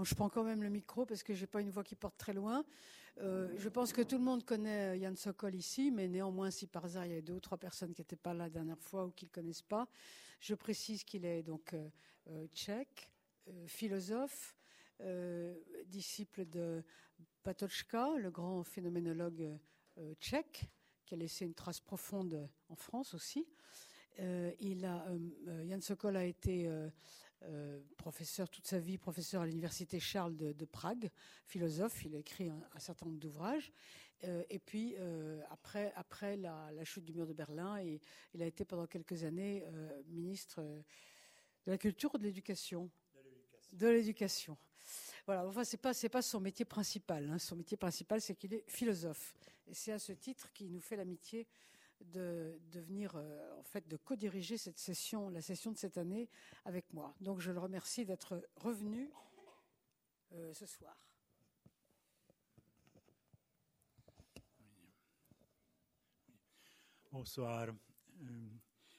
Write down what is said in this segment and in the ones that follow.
Je prends quand même le micro parce que j'ai pas une voix qui porte très loin. Euh, je pense que tout le monde connaît Yann Sokol ici, mais néanmoins, si par hasard il y a deux ou trois personnes qui n'étaient pas là la dernière fois ou qui le connaissent pas, je précise qu'il est donc euh, euh, tchèque, philosophe, disciple de Patočka, le grand phénoménologue tchèque, qui a laissé une trace profonde en France aussi. il Yann Sokol a été euh, professeur toute sa vie, professeur à l'université Charles de, Prague, philosophe. Il a écrit un, certain nombre d'ouvrages. Euh, et puis euh, après, après la, chute du mur de Berlin, il a été pendant quelques années ministre de la culture ou de l'éducation. De l'éducation. Voilà. Enfin, c'est pas c'est pas son métier principal. Hein. Son métier principal, c'est qu'il est philosophe. Et c'est à ce titre qu'il nous fait l'amitié de, venir, euh, en fait, de co-diriger cette session, la session de cette année avec moi. Donc, je le remercie d'être revenu euh, ce soir. Bonsoir. Euh,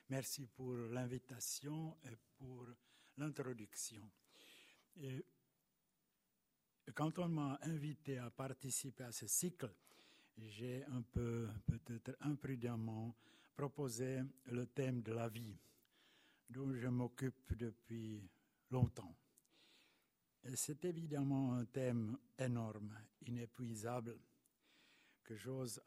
merci pour l'invitation et pour l'introduction. Quand on m'a invité à participer à ce cycle, j'ai un peu, peut-être imprudemment, proposé le thème de la vie, dont je m'occupe depuis longtemps. C'est évidemment un thème énorme, inépuisable, que j'ose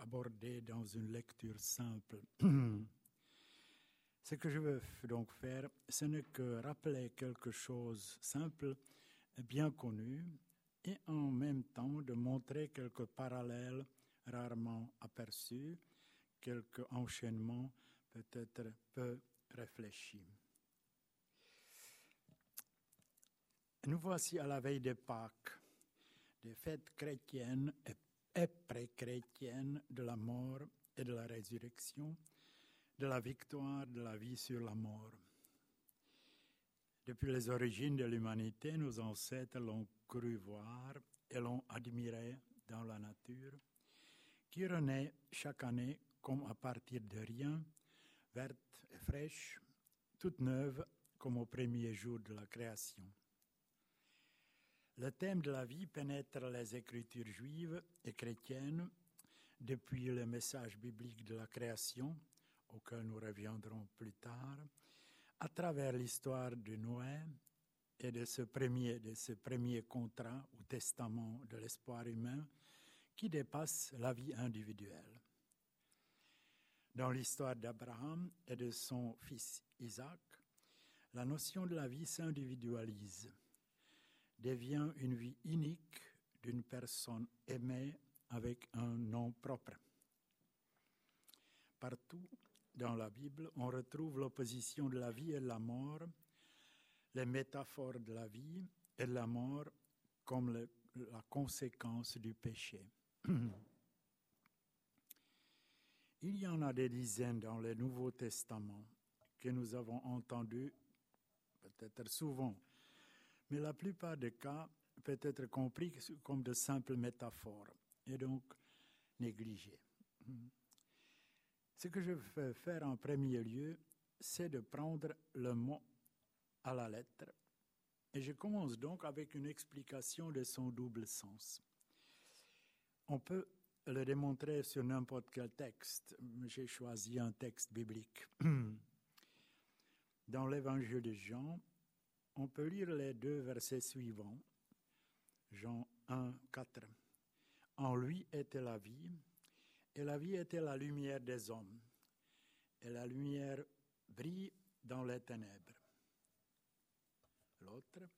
aborder dans une lecture simple. Ce que je veux donc faire, ce n'est que rappeler quelque chose simple, bien connu, et en même temps de montrer quelques parallèles rarement aperçus, quelques enchaînements peut-être peu réfléchis. Nous voici à la veille des Pâques, des fêtes chrétiennes et pré-chrétiennes de la mort et de la résurrection, de la victoire de la vie sur la mort. Depuis les origines de l'humanité, nos ancêtres l'ont cru voir et l'ont admiré dans la nature, qui renaît chaque année comme à partir de rien, verte et fraîche, toute neuve comme au premier jour de la création. Le thème de la vie pénètre les écritures juives et chrétiennes depuis le message biblique de la création, auquel nous reviendrons plus tard, à travers l'histoire de Noé et de ce premier, de ce premier contrat ou testament de l'espoir humain qui dépasse la vie individuelle. Dans l'histoire d'Abraham et de son fils Isaac, la notion de la vie s'individualise, devient une vie unique d'une personne aimée avec un nom propre. Partout dans la Bible, on retrouve l'opposition de la vie et de la mort, les métaphores de la vie et de la mort comme la conséquence du péché. Il y en a des dizaines dans le Nouveau Testament que nous avons entendus peut-être souvent, mais la plupart des cas peut être compris comme de simples métaphores et donc négligés. Ce que je veux faire en premier lieu, c'est de prendre le mot à la lettre. Et je commence donc avec une explication de son double sens. On peut le démontrer sur n'importe quel texte. J'ai choisi un texte biblique. Dans l'évangile de Jean, on peut lire les deux versets suivants. Jean 1, 4. En lui était la vie, et la vie était la lumière des hommes, et la lumière brille dans les ténèbres l'autre,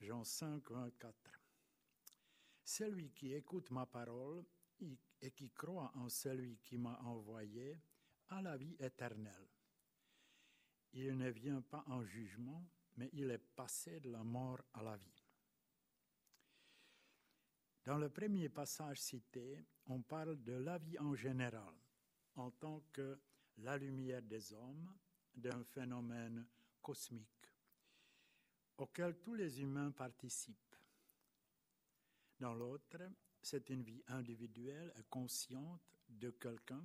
Jean 5, 24. Celui qui écoute ma parole et qui croit en celui qui m'a envoyé a la vie éternelle. Il ne vient pas en jugement, mais il est passé de la mort à la vie. Dans le premier passage cité, on parle de la vie en général, en tant que la lumière des hommes, d'un phénomène cosmique auquel tous les humains participent. Dans l'autre, c'est une vie individuelle et consciente de quelqu'un,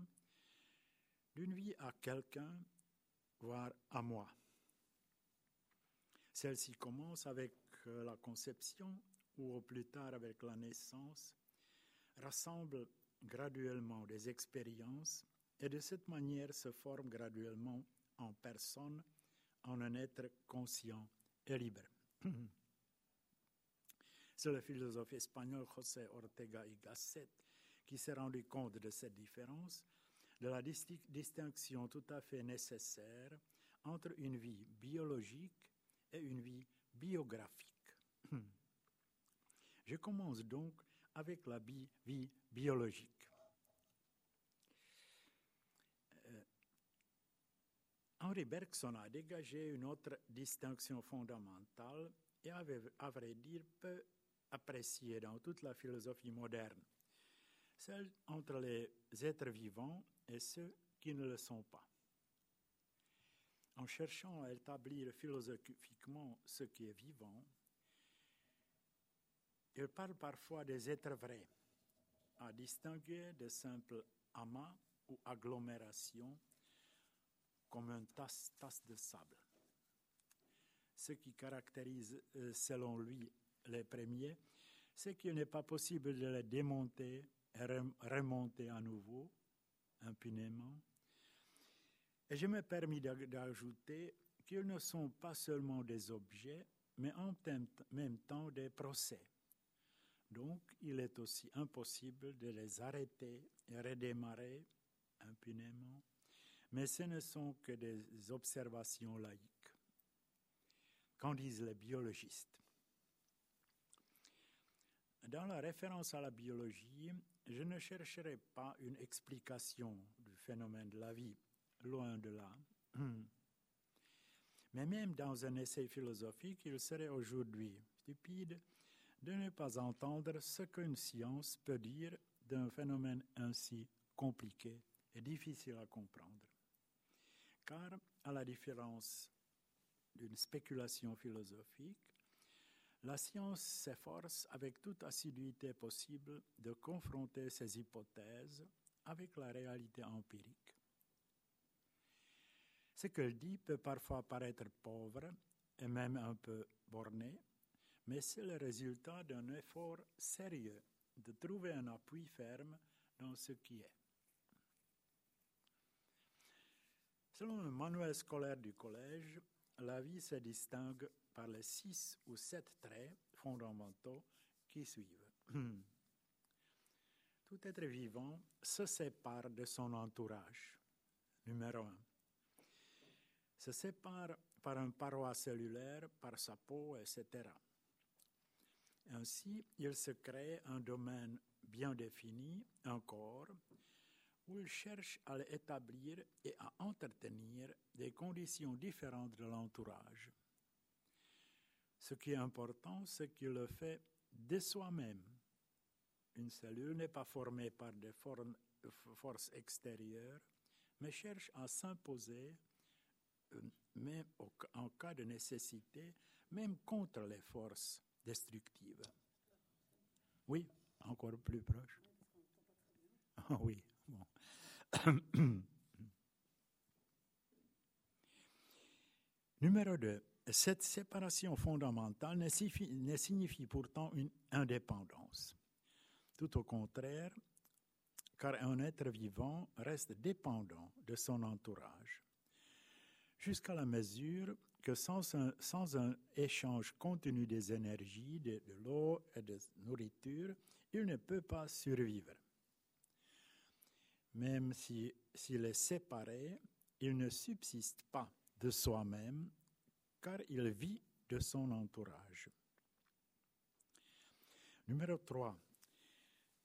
d'une vie à quelqu'un, voire à moi. Celle-ci commence avec euh, la conception ou au plus tard avec la naissance, rassemble graduellement des expériences et de cette manière se forme graduellement en personne, en un être conscient libre. C'est le philosophe espagnol José Ortega y Gasset qui s'est rendu compte de cette différence, de la distinction tout à fait nécessaire entre une vie biologique et une vie biographique. Je commence donc avec la vie biologique. Henri Bergson a dégagé une autre distinction fondamentale et à vrai dire, peu appréciée dans toute la philosophie moderne, celle entre les êtres vivants et ceux qui ne le sont pas. En cherchant à établir philosophiquement ce qui est vivant, il parle parfois des êtres vrais, à distinguer de simples amas ou agglomérations comme un tasse, tasse de sable. Ce qui caractérise, euh, selon lui, les premiers, c'est qu'il n'est pas possible de les démonter et remonter à nouveau impunément. Et je me permis d'ajouter qu'ils ne sont pas seulement des objets, mais en même temps des procès. Donc, il est aussi impossible de les arrêter et redémarrer impunément, mais ce ne sont que des observations laïques. Qu'en disent les biologistes dans la référence à la biologie, je ne chercherai pas une explication du phénomène de la vie, loin de là. Mais même dans un essai philosophique, il serait aujourd'hui stupide de ne pas entendre ce qu'une science peut dire d'un phénomène ainsi compliqué et difficile à comprendre. Car, à la différence d'une spéculation philosophique, la science s'efforce avec toute assiduité possible de confronter ses hypothèses avec la réalité empirique. Ce qu'elle dit peut parfois paraître pauvre et même un peu borné, mais c'est le résultat d'un effort sérieux de trouver un appui ferme dans ce qui est. Selon le manuel scolaire du collège, la vie se distingue par les six ou sept traits fondamentaux qui suivent. Tout être vivant se sépare de son entourage. Numéro un. Se sépare par un paroi cellulaire, par sa peau, etc. Ainsi, il se crée un domaine bien défini, un corps, il cherche à l'établir et à entretenir des conditions différentes de l'entourage. Ce qui est important, c'est qu'il le fait de soi-même. Une cellule n'est pas formée par des forces extérieures, mais cherche à s'imposer, euh, même en cas de nécessité, même contre les forces destructives. Oui, encore plus proche. Ah oui, Numéro 2. Cette séparation fondamentale ne signifie, pourtant une indépendance. Tout au contraire, car un être vivant reste dépendant de son entourage, jusqu'à la mesure que sans un, échange continu des énergies, de, de l'eau et de nourriture, il ne peut pas survivre. Même s'il est séparé, il ne subsiste pas de soi-même car il vit de son entourage. Numéro 3.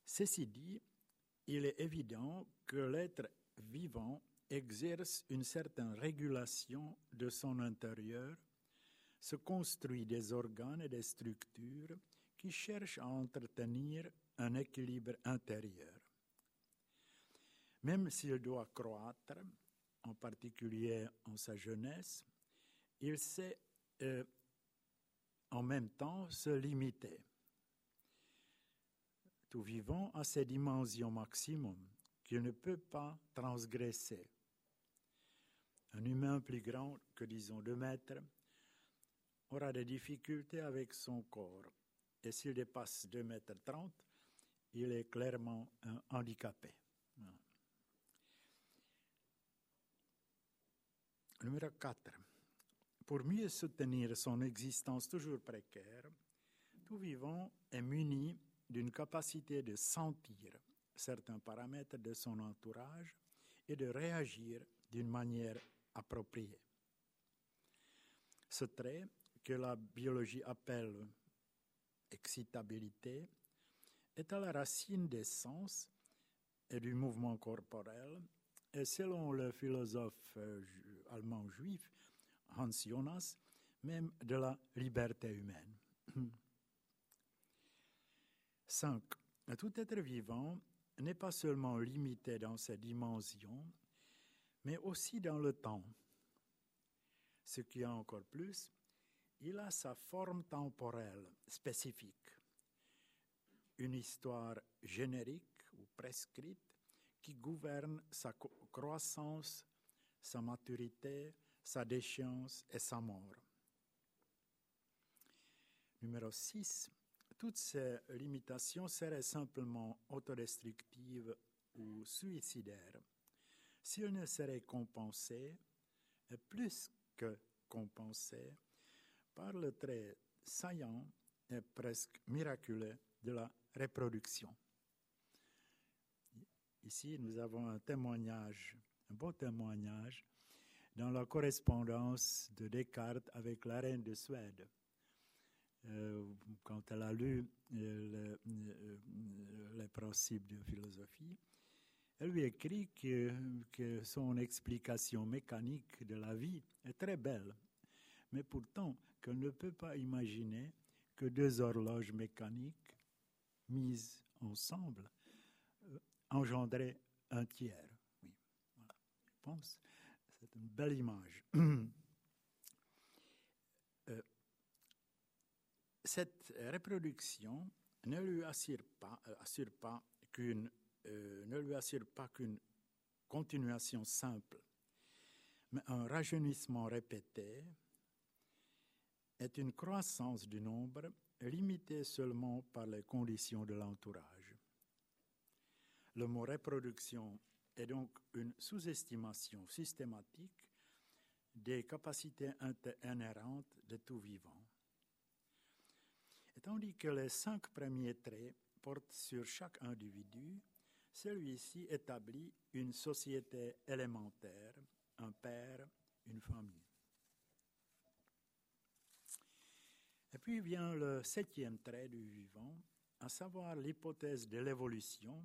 Ceci dit, il est évident que l'être vivant exerce une certaine régulation de son intérieur, se construit des organes et des structures qui cherchent à entretenir un équilibre intérieur. Même s'il doit croître, en particulier en sa jeunesse, il sait euh, en même temps se limiter. Tout vivant a ses dimensions maximum qu'il ne peut pas transgresser. Un humain plus grand que, disons, deux mètres aura des difficultés avec son corps. Et s'il dépasse 2 mètres 30, il est clairement handicapé. Numéro 4. Pour mieux soutenir son existence toujours précaire, tout vivant est muni d'une capacité de sentir certains paramètres de son entourage et de réagir d'une manière appropriée. Ce trait que la biologie appelle excitabilité est à la racine des sens et du mouvement corporel selon le philosophe euh, allemand juif Hans Jonas, même de la liberté humaine. 5. Tout être vivant n'est pas seulement limité dans ses dimensions, mais aussi dans le temps. Ce qui est encore plus, il a sa forme temporelle spécifique, une histoire générique ou prescrite qui gouverne sa croissance, sa maturité, sa déchéance et sa mort. Numéro 6. Toutes ces limitations seraient simplement autodestructives ou suicidaires s'il ne serait compensé, et plus que compensé, par le trait saillant et presque miraculeux de la reproduction. Ici, nous avons un témoignage, un beau témoignage, dans la correspondance de Descartes avec la reine de Suède. Euh, quand elle a lu euh, euh, les principes de philosophie, elle lui écrit que, son explication mécanique de la vie est très belle, mais pourtant qu'elle ne peut pas imaginer que deux horloges mécaniques mises ensemble engendraient un tiers. Oui, voilà. Je pense c'est une belle image. Euh, cette reproduction ne lui assure pas, euh, euh, ne lui assure pas qu'une continuation simple, mais un rajeunissement répété est une croissance du nombre limitée seulement par les conditions de l'entourage. Le mot reproduction est donc une sous-estimation systématique des capacités inhérentes de tout vivant. Et tandis que les cinq premiers traits portent sur chaque individu, celui-ci établit une société élémentaire, un père, une famille. Et puis vient le septième trait du vivant, à savoir l'hypothèse de l'évolution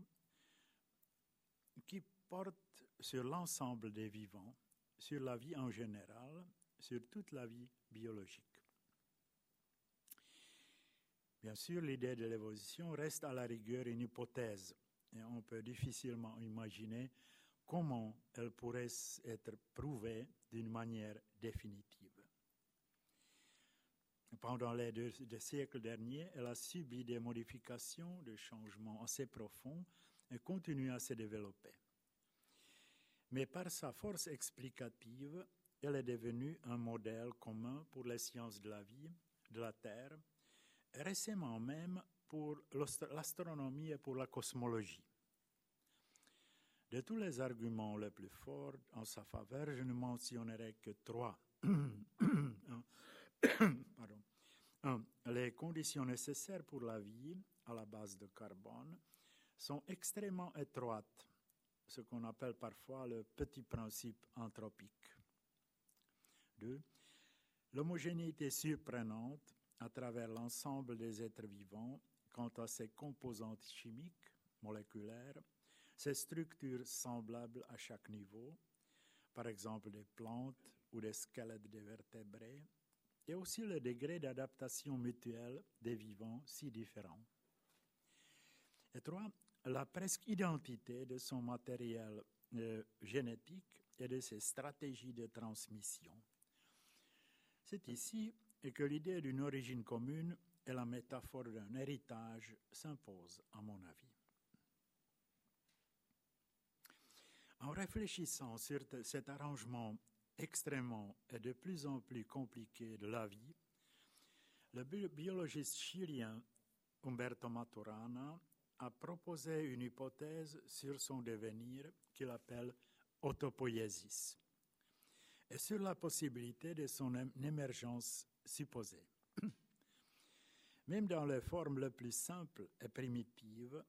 qui porte sur l'ensemble des vivants, sur la vie en général, sur toute la vie biologique. Bien sûr, l'idée de l'évolution reste à la rigueur une hypothèse et on peut difficilement imaginer comment elle pourrait être prouvée d'une manière définitive. Pendant les deux, siècles derniers, elle a subi des modifications, des changements assez profonds continue à se développer. Mais par sa force explicative, elle est devenue un modèle commun pour les sciences de la vie, de la Terre, récemment même pour l'astronomie et pour la cosmologie. De tous les arguments les plus forts en sa faveur, je ne mentionnerai que trois. Les conditions nécessaires pour la vie à la base de carbone sont extrêmement étroites, ce qu'on appelle parfois le petit principe anthropique. Deux, l'homogénéité surprenante à travers l'ensemble des êtres vivants quant à ses composantes chimiques, moléculaires, ses structures semblables à chaque niveau, par exemple des plantes ou des squelettes de vertébrés, et aussi le degré d'adaptation mutuelle des vivants si différents. Et trois, la presque identité de son matériel euh, génétique et de ses stratégies de transmission. C'est ici que l'idée d'une origine commune et la métaphore d'un héritage s'impose, à mon avis. En réfléchissant sur cet arrangement extrêmement et de plus en plus compliqué de la vie, Le biologiste chilien Umberto Maturana a proposé une hypothèse sur son devenir qu'il appelle autopoiesis et sur la possibilité de son émergence supposée. Même dans les formes les plus simples et primitives,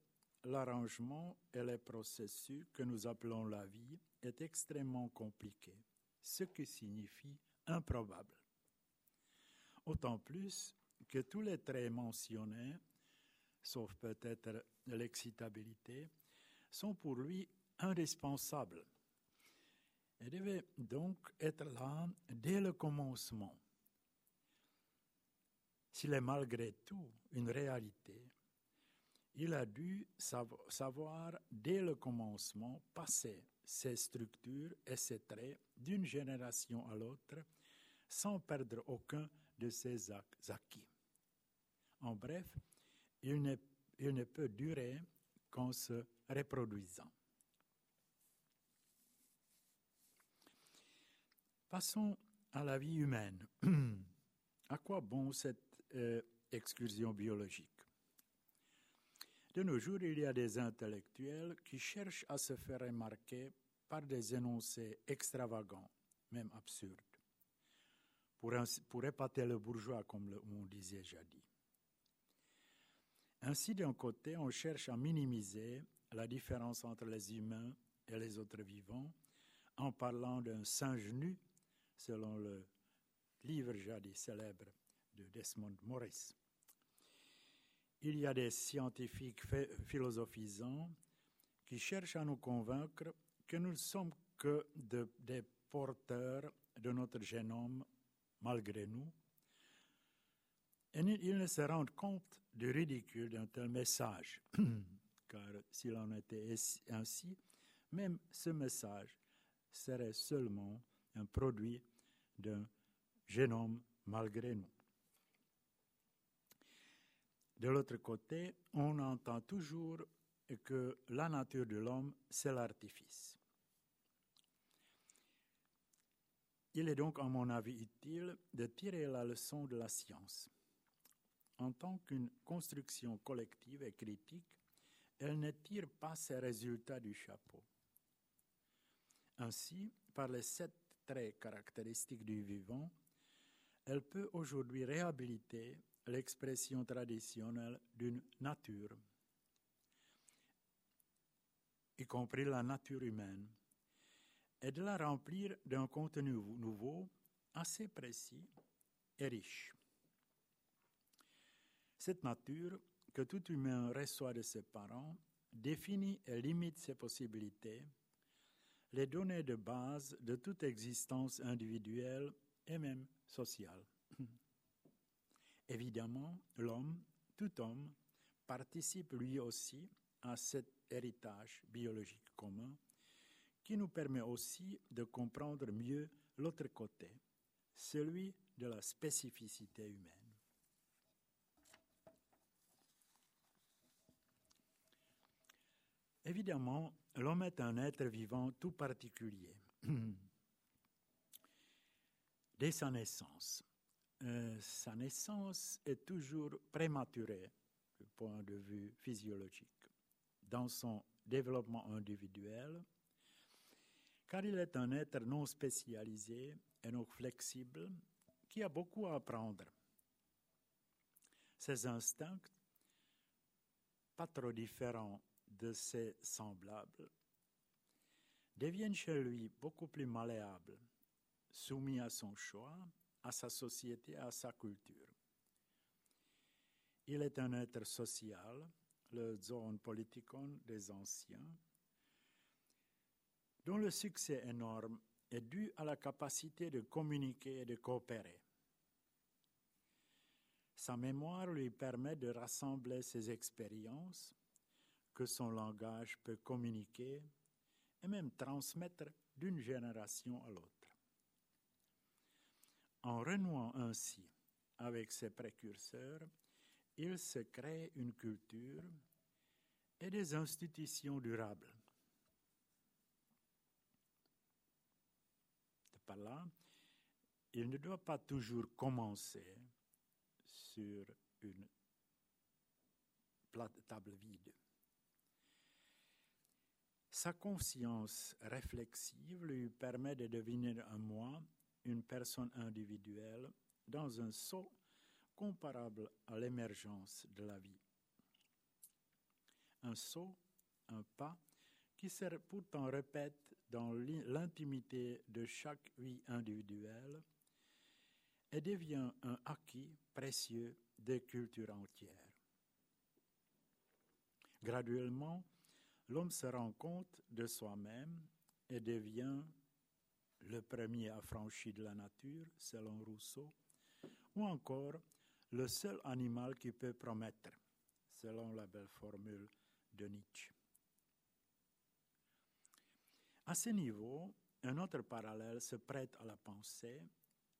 l'arrangement et le processus que nous appelons la vie est extrêmement compliqué, ce qui signifie improbable. Autant plus que tous les traits mentionnés, sauf peut-être l'excitabilité, sont pour lui indispensables et devaient donc être là dès le commencement. S'il est malgré tout une réalité, il a dû savoir dès le commencement passer ses structures et ses traits d'une génération à l'autre sans perdre aucun de ses acquis. En bref, il ne, peut durer qu'en se reproduisant. Passons à la vie humaine. à quoi bon cette euh, excursion biologique? De nos jours, il y a des intellectuels qui cherchent à se faire remarquer par des énoncés extravagants, même absurdes, pour, pour épater le bourgeois, comme on disait jadis. Ainsi, d'un côté, on cherche à minimiser la différence entre les humains et les autres vivants en parlant d'un singe nu, selon le livre jadis célèbre de Desmond Morris. Il y a des scientifiques philosophisants qui cherchent à nous convaincre que nous ne sommes que des porteurs de notre génome malgré nous. Et ils ne se rendent compte du ridicule d'un tel message, car s'il en était ainsi, même ce message serait seulement un produit d'un génome malgré nous. De l'autre côté, on entend toujours que la nature de l'homme, c'est l'artifice. Il est donc, à mon avis, utile de tirer la leçon de la science en tant qu'une construction collective et critique, elle ne tire pas ses résultats du chapeau. Ainsi, par les sept traits caractéristiques du vivant, elle peut aujourd'hui réhabiliter l'expression traditionnelle d'une nature, y compris la nature humaine, et de la remplir d'un contenu nouveau, assez précis et riche. Cette nature que tout humain reçoit de ses parents définit et limite ses possibilités, les données de base de toute existence individuelle et même sociale. Évidemment, l'homme, tout homme, participe lui aussi à cet héritage biologique commun qui nous permet aussi de comprendre mieux l'autre côté, celui de la spécificité humaine. Évidemment, l'homme est un être vivant tout particulier. Dès sa naissance, euh, sa naissance est toujours prématurée du point de vue physiologique dans son développement individuel, car il est un être non spécialisé et non flexible qui a beaucoup à apprendre. Ses instincts, pas trop différents de ses semblables deviennent chez lui beaucoup plus malléables, soumis à son choix, à sa société, à sa culture. Il est un être social, le zone politikon des anciens, dont le succès énorme est dû à la capacité de communiquer et de coopérer. Sa mémoire lui permet de rassembler ses expériences que son langage peut communiquer et même transmettre d'une génération à l'autre. En renouant ainsi avec ses précurseurs, il se crée une culture et des institutions durables. Par là, il ne doit pas toujours commencer sur une plate table vide. Sa conscience réflexive lui permet de deviner un moi, une personne individuelle, dans un saut comparable à l'émergence de la vie. Un saut, un pas, qui se pourtant répète dans l'intimité de chaque vie individuelle et devient un acquis précieux des cultures entières. Graduellement, l'homme se rend compte de soi-même et devient le premier affranchi de la nature, selon Rousseau, ou encore le seul animal qui peut promettre, selon la belle formule de Nietzsche. À ce niveau, un autre parallèle se prête à la pensée,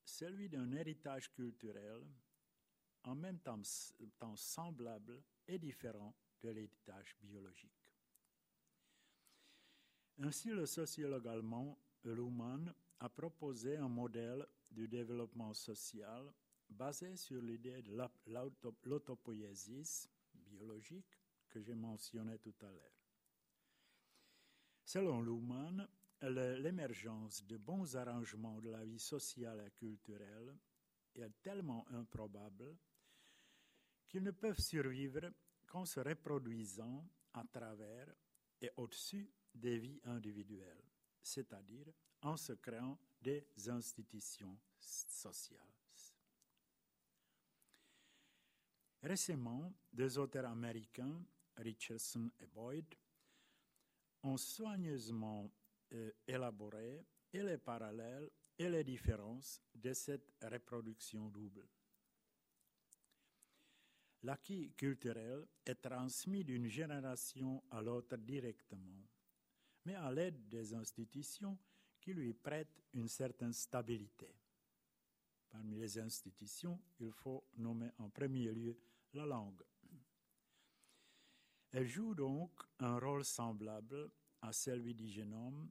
celui d'un héritage culturel en même temps, temps semblable et différent de l'héritage biologique. Ainsi, le sociologue allemand Luhmann a proposé un modèle du développement social basé sur l'idée de l'autopoiesis biologique que j'ai mentionné tout à l'heure. Selon Luhmann, l'émergence de bons arrangements de la vie sociale et culturelle est tellement improbable qu'ils ne peuvent survivre qu'en se reproduisant à travers et au-dessus des vies individuelles, c'est-à-dire en se créant des institutions sociales. Récemment, deux auteurs américains, Richardson et Boyd, ont soigneusement euh, élaboré les parallèles et les différences de cette reproduction double. L'acquis culturel est transmis d'une génération à l'autre directement, mais à l'aide des institutions qui lui prêtent une certaine stabilité. Parmi les institutions, il faut nommer en premier lieu la langue. Elle joue donc un rôle semblable à celui du génome,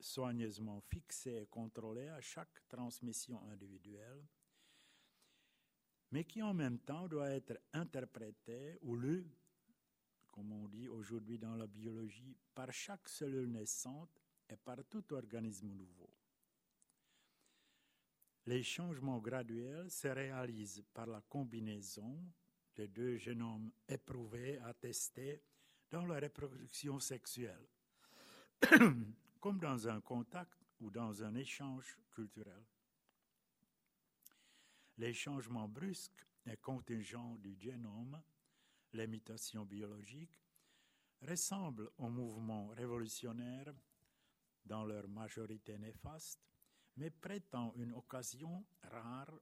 soigneusement fixé et contrôlé à chaque transmission individuelle, mais qui en même temps doit être interprété ou lu, comme on dit aujourd'hui dans la biologie, par chaque cellule naissante et par tout organisme nouveau. Les changements graduels se réalisent par la combinaison les deux génomes éprouvés, attestés dans la reproduction sexuelle, comme dans un contact ou dans un échange culturel. Les changements brusques et contingents du génome, les mutations biologiques, ressemblent aux mouvements révolutionnaires dans leur majorité néfaste, mais prêtant une occasion rare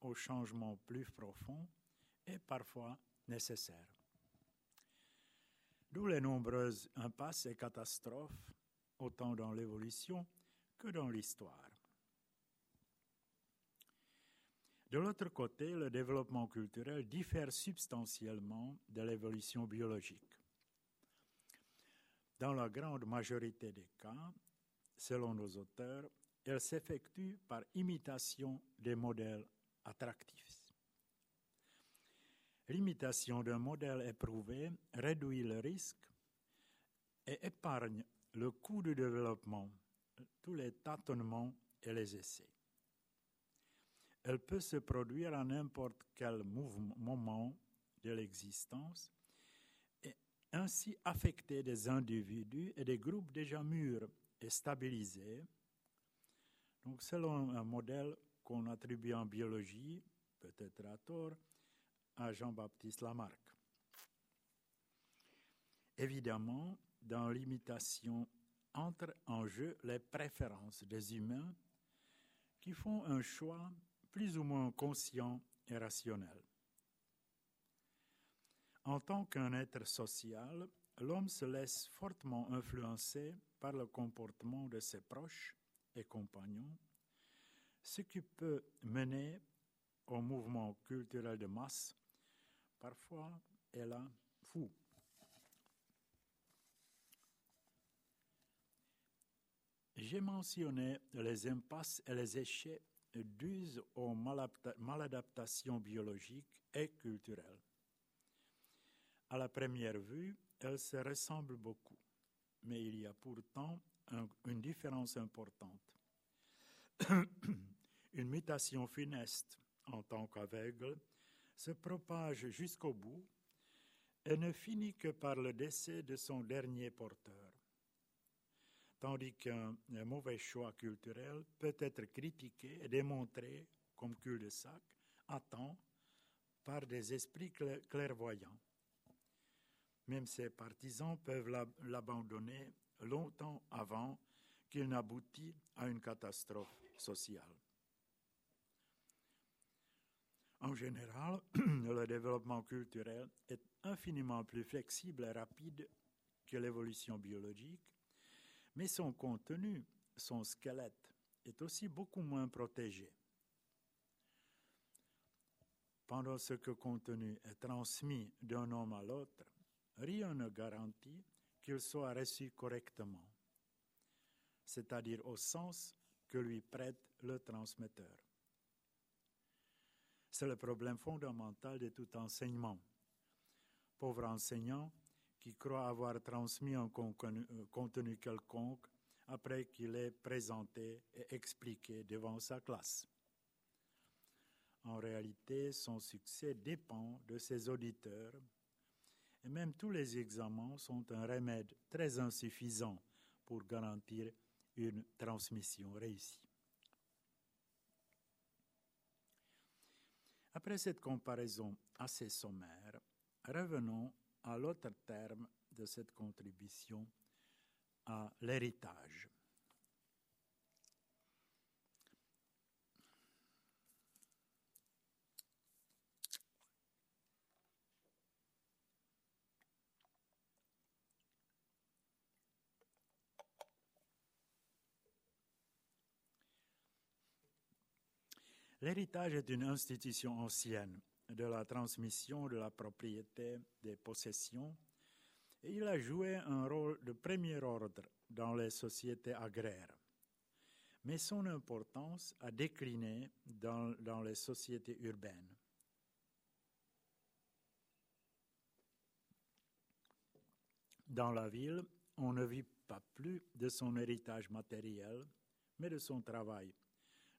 aux changements plus profonds est parfois nécessaire. D'où les nombreuses impasses et catastrophes, autant dans l'évolution que dans l'histoire. De l'autre côté, le développement culturel diffère substantiellement de l'évolution biologique. Dans la grande majorité des cas, selon nos auteurs, elle s'effectue par imitation des modèles attractifs. L'imitation d'un modèle éprouvé réduit le risque et épargne le coût du développement, tous les tâtonnements et les essais. Elle peut se produire à n'importe quel moment de l'existence et ainsi affecter des individus et des groupes déjà mûrs et stabilisés. Donc, selon un modèle qu'on attribue en biologie, peut-être à tort, à Jean-Baptiste Lamarck. Évidemment, dans l'imitation entrent en jeu les préférences des humains qui font un choix plus ou moins conscient et rationnel. En tant qu'un être social, l'homme se laisse fortement influencer par le comportement de ses proches et compagnons, ce qui peut mener au mouvement culturel de masse parfois là fou. J'ai mentionné les impasses et les échecs dues aux maladaptations biologiques et culturelles. À la première vue, elles se ressemblent beaucoup, mais il y a pourtant une différence importante. une mutation funeste en tant qu'aveugle se propage jusqu'au bout et ne finit que par le décès de son dernier porteur. Tandis qu'un mauvais choix culturel peut être critiqué et démontré comme cul-de-sac à temps par des esprits clairvoyants. Même ses partisans peuvent l'abandonner longtemps avant qu'il n'aboutit à une catastrophe sociale. En général, le développement culturel est infiniment plus flexible et rapide que l'évolution biologique, mais son contenu, son squelette, est aussi beaucoup moins protégé. Pendant ce que contenu est transmis d'un homme à l'autre, rien ne garantit qu'il soit reçu correctement, c'est-à-dire au sens que lui prête le transmetteur. C'est le problème fondamental de tout enseignement. Pauvre enseignant qui croit avoir transmis un euh, contenu quelconque après qu'il ait présenté et expliqué devant sa classe. En réalité, son succès dépend de ses auditeurs et même tous les examens sont un remède très insuffisant pour garantir une transmission réussie. Après cette comparaison assez sommaire, revenons à l'autre terme de cette contribution, à l'héritage. L'héritage est une institution ancienne de la transmission de la propriété des possessions et il a joué un rôle de premier ordre dans les sociétés agraires. Mais son importance a décliné dans, dans les sociétés urbaines. Dans la ville, on ne vit pas plus de son héritage matériel, mais de son travail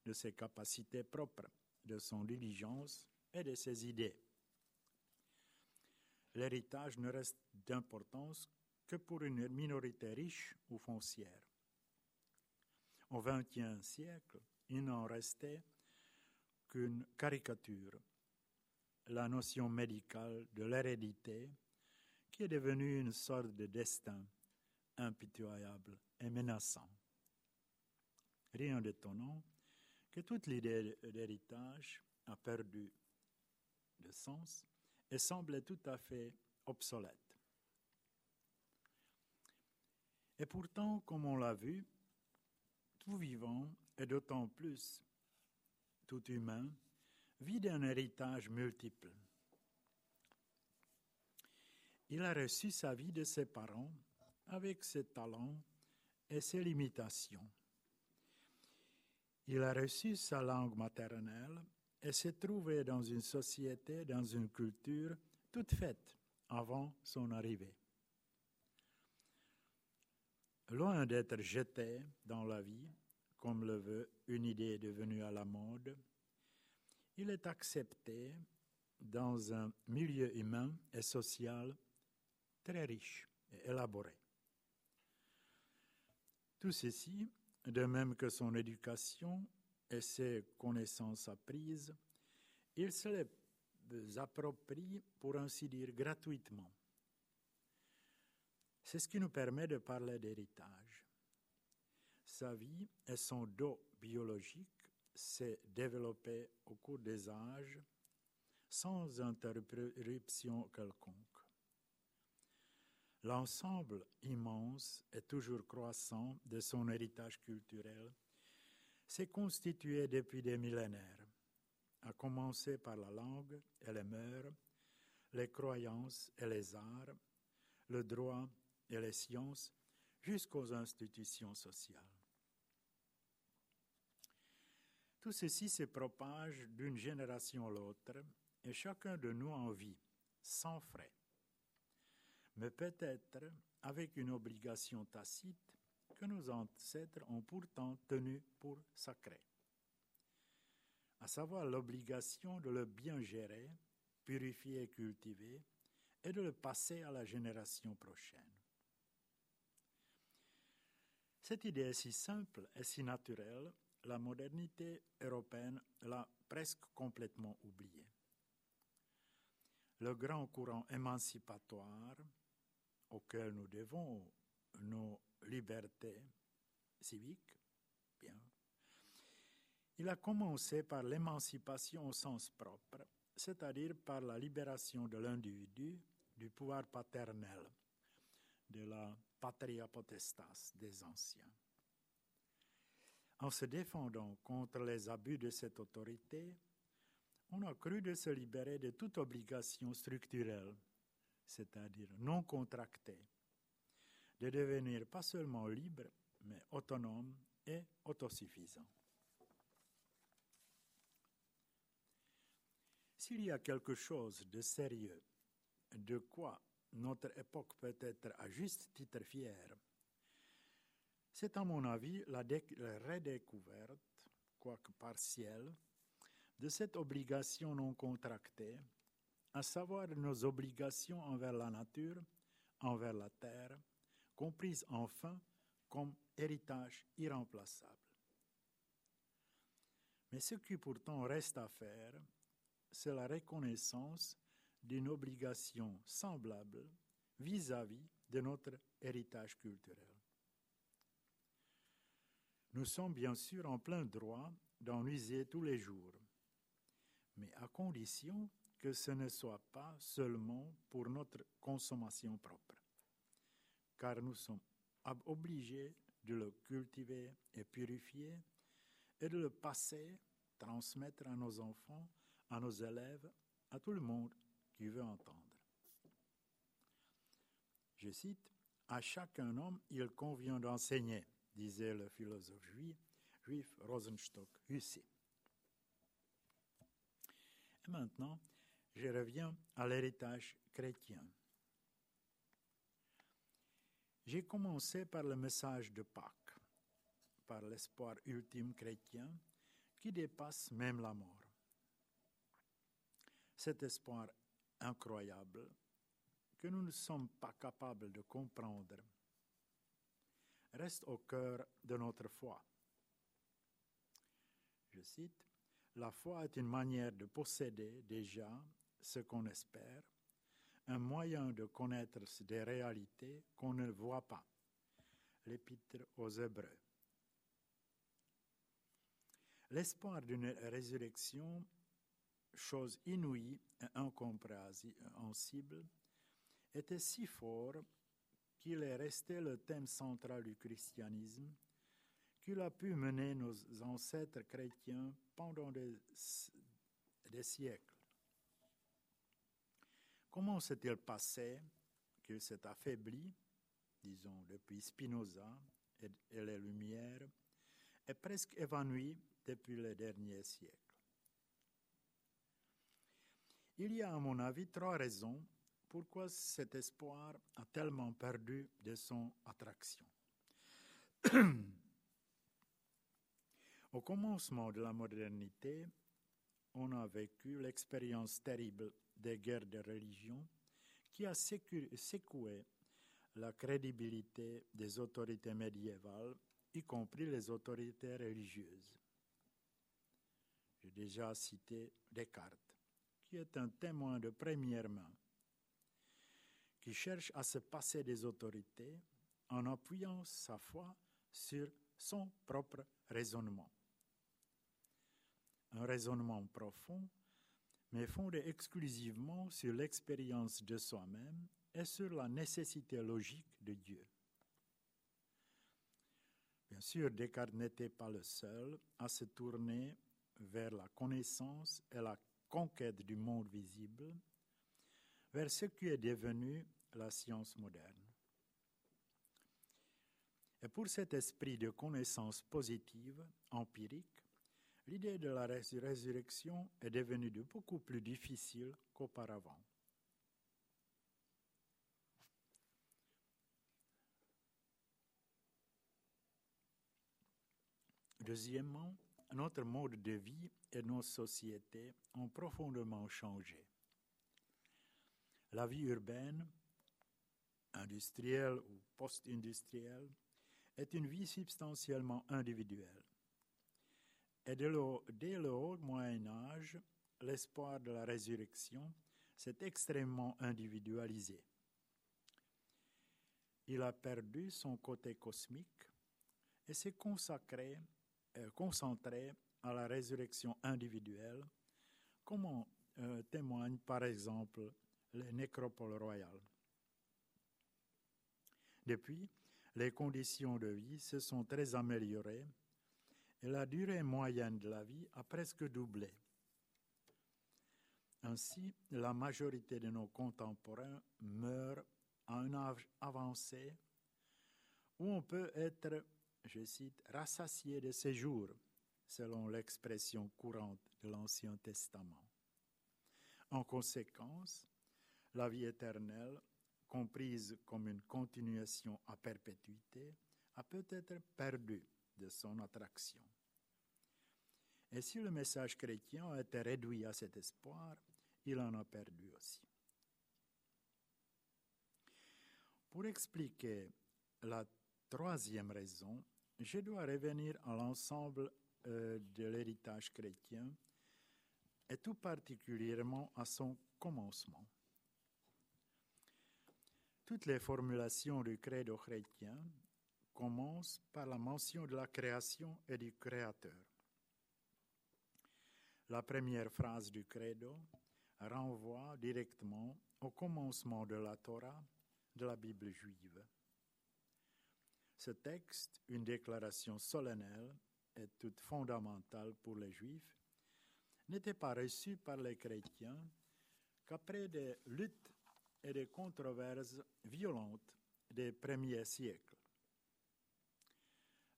de ses capacités propres, de son diligence et de ses idées. L'héritage ne reste d'importance que pour une minorité riche ou foncière. Au XXe siècle, il n'en restait qu'une caricature, la notion médicale de l'hérédité, qui est devenue une sorte de destin impitoyable et menaçant. Rien d'étonnant que toute l'idée d'héritage a perdu de sens et semble tout à fait obsolète. Et pourtant, comme on l'a vu, tout vivant, et d'autant plus tout humain, vit d'un héritage multiple. Il a reçu sa vie de ses parents avec ses talents et ses limitations. Il a reçu sa langue maternelle et s'est trouvé dans une société, dans une culture toute faite avant son arrivée. Loin d'être jeté dans la vie, comme le veut une idée devenue à la mode, il est accepté dans un milieu humain et social très riche et élaboré. Tout ceci de même que son éducation et ses connaissances apprises, il se les approprie, pour ainsi dire, gratuitement. C'est ce qui nous permet de parler d'héritage. Sa vie et son dos biologique s'est développé au cours des âges sans interruption quelconque. L'ensemble immense et toujours croissant de son héritage culturel s'est constitué depuis des millénaires, à commencer par la langue et les mœurs, les croyances et les arts, le droit et les sciences, jusqu'aux institutions sociales. Tout ceci se propage d'une génération à l'autre et chacun de nous en vit, sans frais, mais peut-être avec une obligation tacite que nos ancêtres ont pourtant tenue pour sacrée, à savoir l'obligation de le bien gérer, purifier et cultiver, et de le passer à la génération prochaine. Cette idée est si simple et si naturelle, la modernité européenne l'a presque complètement oubliée. Le grand courant émancipatoire auquel nous devons nos libertés civiques, bien, il a commencé par l'émancipation au sens propre, c'est-à-dire par la libération de l'individu du pouvoir paternel, de la patria potestas des anciens. En se défendant contre les abus de cette autorité, on a cru de se libérer de toute obligation structurelle, c'est-à-dire non contractée, de devenir pas seulement libre, mais autonome et autosuffisant. S'il y a quelque chose de sérieux, de quoi notre époque peut être à juste titre fière, c'est à mon avis la, redécouverte, quoique partielle, de cette obligation non contractée, à savoir nos obligations envers la nature, envers la terre, comprises enfin comme héritage irremplaçable. Mais ce qui pourtant reste à faire, c'est la reconnaissance d'une obligation semblable vis-à-vis de notre héritage culturel. Nous sommes bien sûr en plein droit d'en user tous les jours, mais à condition que ce ne soit pas seulement pour notre consommation propre, car nous sommes obligés de le cultiver et purifier et de le passer, transmettre à nos enfants, à nos élèves, à tout le monde qui veut entendre. Je cite, À chacun homme, il convient d'enseigner, disait le philosophe juif, juif Rosenstock Hussey. Et maintenant, je reviens à l'héritage chrétien. J'ai commencé par le message de Pâques, par l'espoir ultime chrétien qui dépasse même la mort. Cet espoir incroyable que nous ne sommes pas capables de comprendre reste au cœur de notre foi. Je cite, La foi est une manière de posséder déjà ce qu'on espère, un moyen de connaître des réalités qu'on ne voit pas. L'épître aux Hébreux. L'espoir d'une résurrection chose inouïe et incompréhensible, était si fort qu'il est resté le thème central du christianisme, qu'il a pu mener nos ancêtres chrétiens pendant des, des siècles. Comment s'est-il passé qu'il s'est affaibli, disons depuis Spinoza et, et les Lumières, et presque évanoui depuis les derniers siècles? Il y a, à mon avis, trois raisons pourquoi cet espoir a tellement perdu de son attraction. Au commencement de la modernité, on a vécu l'expérience terrible des guerres de religion qui a secoué la crédibilité des autorités médiévales, y compris les autorités religieuses. J'ai déjà cité Descartes qui est un témoin de première main, qui cherche à se passer des autorités en appuyant sa foi sur son propre raisonnement. Un raisonnement profond, mais fondé exclusivement sur l'expérience de soi-même et sur la nécessité logique de Dieu. Bien sûr, Descartes n'était pas le seul à se tourner vers la connaissance et la conquête du monde visible vers ce qui est devenu la science moderne. Et pour cet esprit de connaissance positive, empirique, l'idée de la résurrection est devenue de beaucoup plus difficile qu'auparavant. Deuxièmement, notre mode de vie et nos sociétés ont profondément changé. La vie urbaine, industrielle ou post-industrielle, est une vie substantiellement individuelle. Et dès le, haut Moyen Âge, l'espoir de la résurrection s'est extrêmement individualisé. Il a perdu son côté cosmique et s'est consacré, euh, concentré à la résurrection individuelle, comme en euh, témoignent par exemple les nécropoles royales. Depuis, les conditions de vie se sont très améliorées et la durée moyenne de la vie a presque doublé. Ainsi, la majorité de nos contemporains meurent à un âge avancé où on peut être, je cite, rassasié de ses jours, selon l'expression courante de l'Ancien Testament. En conséquence, la vie éternelle, comprise comme une continuation à perpétuité, a peut-être perdu de son attraction. Et si le message chrétien a été réduit à cet espoir, il en a perdu aussi. Pour expliquer la troisième raison, je dois revenir à l'ensemble euh, de l'héritage chrétien et tout particulièrement à son commencement. Toutes les formulations du credo chrétien commencent par la mention de la création et du Créateur. La première phrase du credo renvoie directement au commencement de la Torah de la Bible juive. Ce texte, une déclaration solennelle et toute fondamentale pour les Juifs, n'était pas reçu par les chrétiens qu'après des luttes et des controverses violentes des premiers siècles.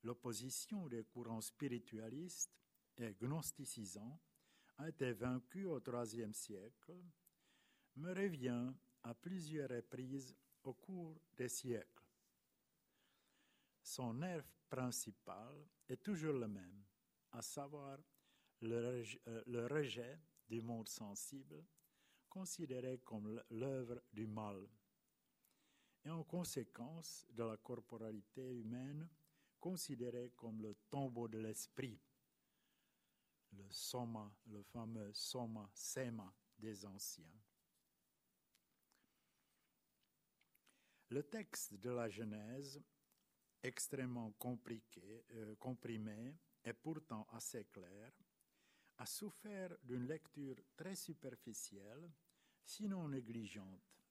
L'opposition des courants spiritualistes et gnosticisants a été vaincue au IIIe siècle, me revient à plusieurs reprises au cours des siècles. Son nerf principal est toujours le même, à savoir le, le rejet du monde sensible, considéré comme l'œuvre du mal, et en conséquence de la corporalité humaine, considérée comme le tombeau de l'esprit, le soma, le fameux soma, sema des anciens. Le texte de la Genèse, extrêmement compliqué, euh, comprimé et pourtant assez clair, a souffert d'une lecture très superficielle, sinon négligente,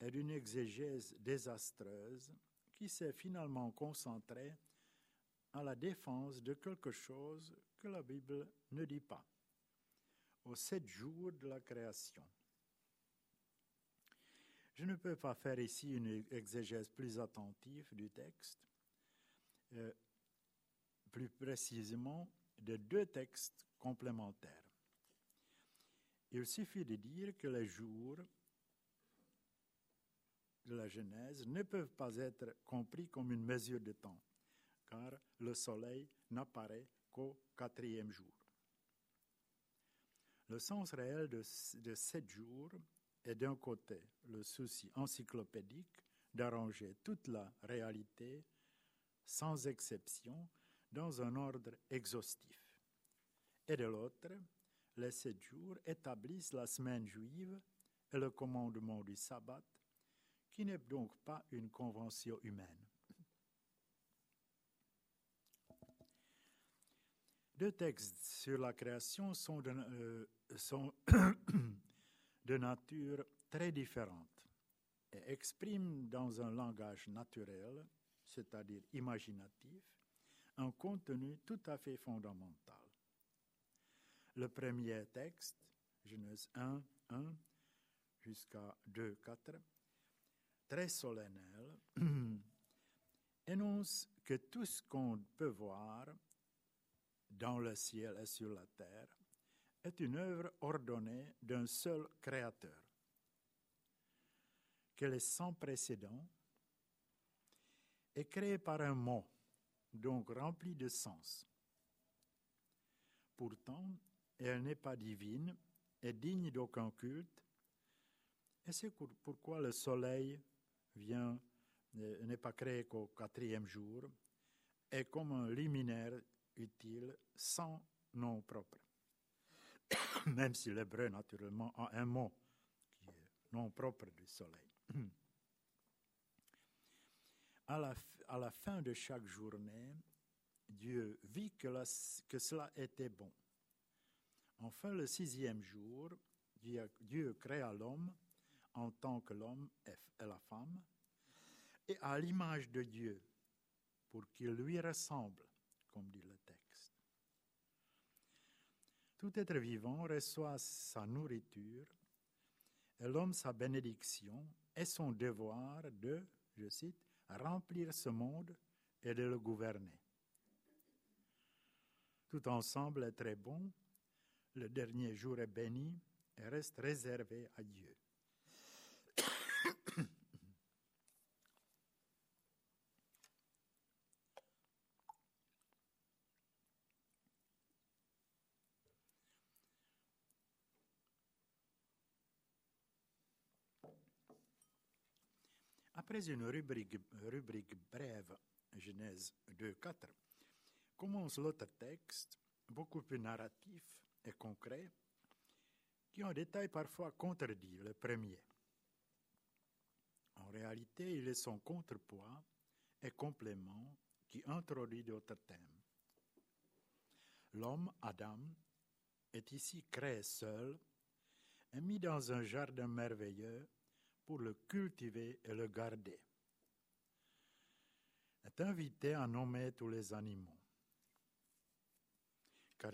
et d'une exégèse désastreuse qui s'est finalement concentrée à la défense de quelque chose que la Bible ne dit pas, aux sept jours de la création. Je ne peux pas faire ici une exégèse plus attentive du texte, euh, plus précisément de deux textes complémentaires. Il suffit de dire que les jours de la Genèse ne peuvent pas être compris comme une mesure de temps, car le soleil n'apparaît qu'au quatrième jour. Le sens réel de, de sept jours est d'un côté le souci encyclopédique d'arranger toute la réalité, sans exception, dans un ordre exhaustif. Et de l'autre, les sept jours établissent la semaine juive et le commandement du sabbat, qui n'est donc pas une convention humaine. Deux textes sur la création sont de, euh, de nature très différente et expriment dans un langage naturel, c'est-à-dire imaginatif, un contenu tout à fait fondamental. Le premier texte, Genèse 1, 1 jusqu'à 2, 4, très solennel, énonce que tout ce qu'on peut voir dans le ciel et sur la terre, est une œuvre ordonnée d'un seul créateur, qu'elle est sans précédent et créée par un mot, donc rempli de sens. Pourtant, elle n'est pas divine et digne d'aucun culte, et c'est pourquoi le soleil vient n'est pas créé qu'au quatrième jour, est comme un liminaire utile sans nom propre. Même si l'hébreu, naturellement, a un mot qui est nom propre du soleil. À la, à la fin de chaque journée, Dieu vit que, que cela était bon. Enfin, le sixième jour, Dieu créa l'homme en tant que l'homme est la femme, et à l'image de Dieu, pour qu'il lui ressemble, comme dit le texte. Tout être vivant reçoit sa nourriture, et l'homme sa bénédiction et son devoir de, je cite, remplir ce monde et de le gouverner. Tout ensemble est très bon, le dernier jour est béni et reste réservé à Dieu. Après une rubrique, brève, Genèse 2.4, commence l'autre texte, beaucoup plus narratif et concret, qui en détail parfois contredit le premier. En réalité, il est son contrepoids et complément qui introduit d'autres thèmes. L'homme, Adam, est ici créé seul et mis dans un jardin merveilleux pour le cultiver et le garder. Est invité à nommer tous les animaux. Car,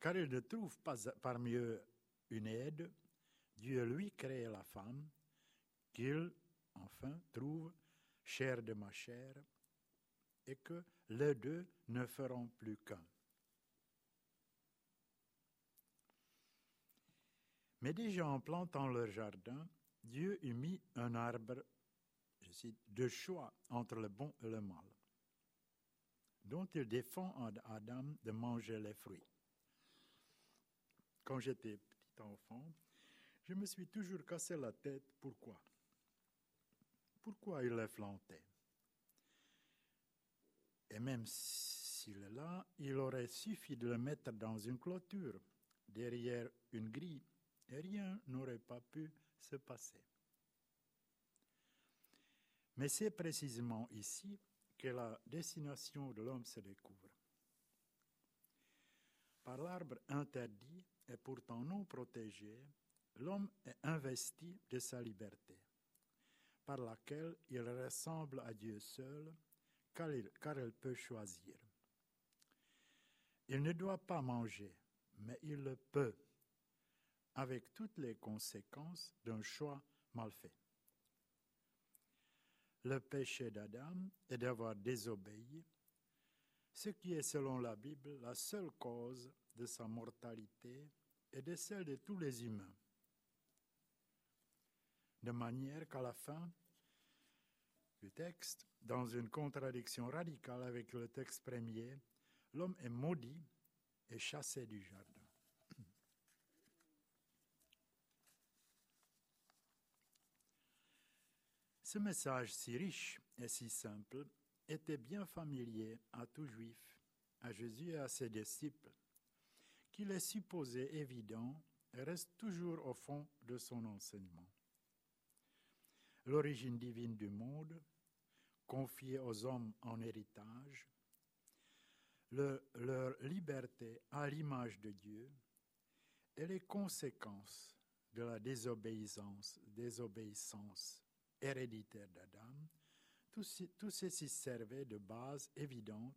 car il ne trouve pas parmi eux une aide, Dieu lui crée la femme, qu'il, enfin, trouve chair de ma chair, et que les deux ne feront plus qu'un. Mais déjà en plantant leur jardin, Dieu eut mis un arbre, je cite, de choix entre le bon et le mal, dont il défend à Adam de manger les fruits. Quand j'étais petit enfant, je me suis toujours cassé la tête pourquoi? Pourquoi il les plantait Et même s'il est là, il aurait suffi de le mettre dans une clôture, derrière une grille, et rien n'aurait pas pu se passer. Mais c'est précisément ici que la destination de l'homme se découvre. Par l'arbre interdit et pourtant non protégé, l'homme est investi de sa liberté, par laquelle il ressemble à Dieu seul, car il, car il peut choisir. Il ne doit pas manger, mais il le peut avec toutes les conséquences d'un choix mal fait. Le péché d'Adam est d'avoir désobéi, ce qui est selon la Bible la seule cause de sa mortalité et de celle de tous les humains. De manière qu'à la fin du texte, dans une contradiction radicale avec le texte premier, l'homme est maudit et chassé du jardin. Ce message si riche et si simple était bien familier à tout juif, à Jésus et à ses disciples, qu'il est supposé évident et reste toujours au fond de son enseignement. L'origine divine du monde, confiée aux hommes en héritage, leur liberté à l'image de Dieu et les conséquences de la désobéissance, désobéissance héréditaire d'Adam, tout, ceci servait de base évidente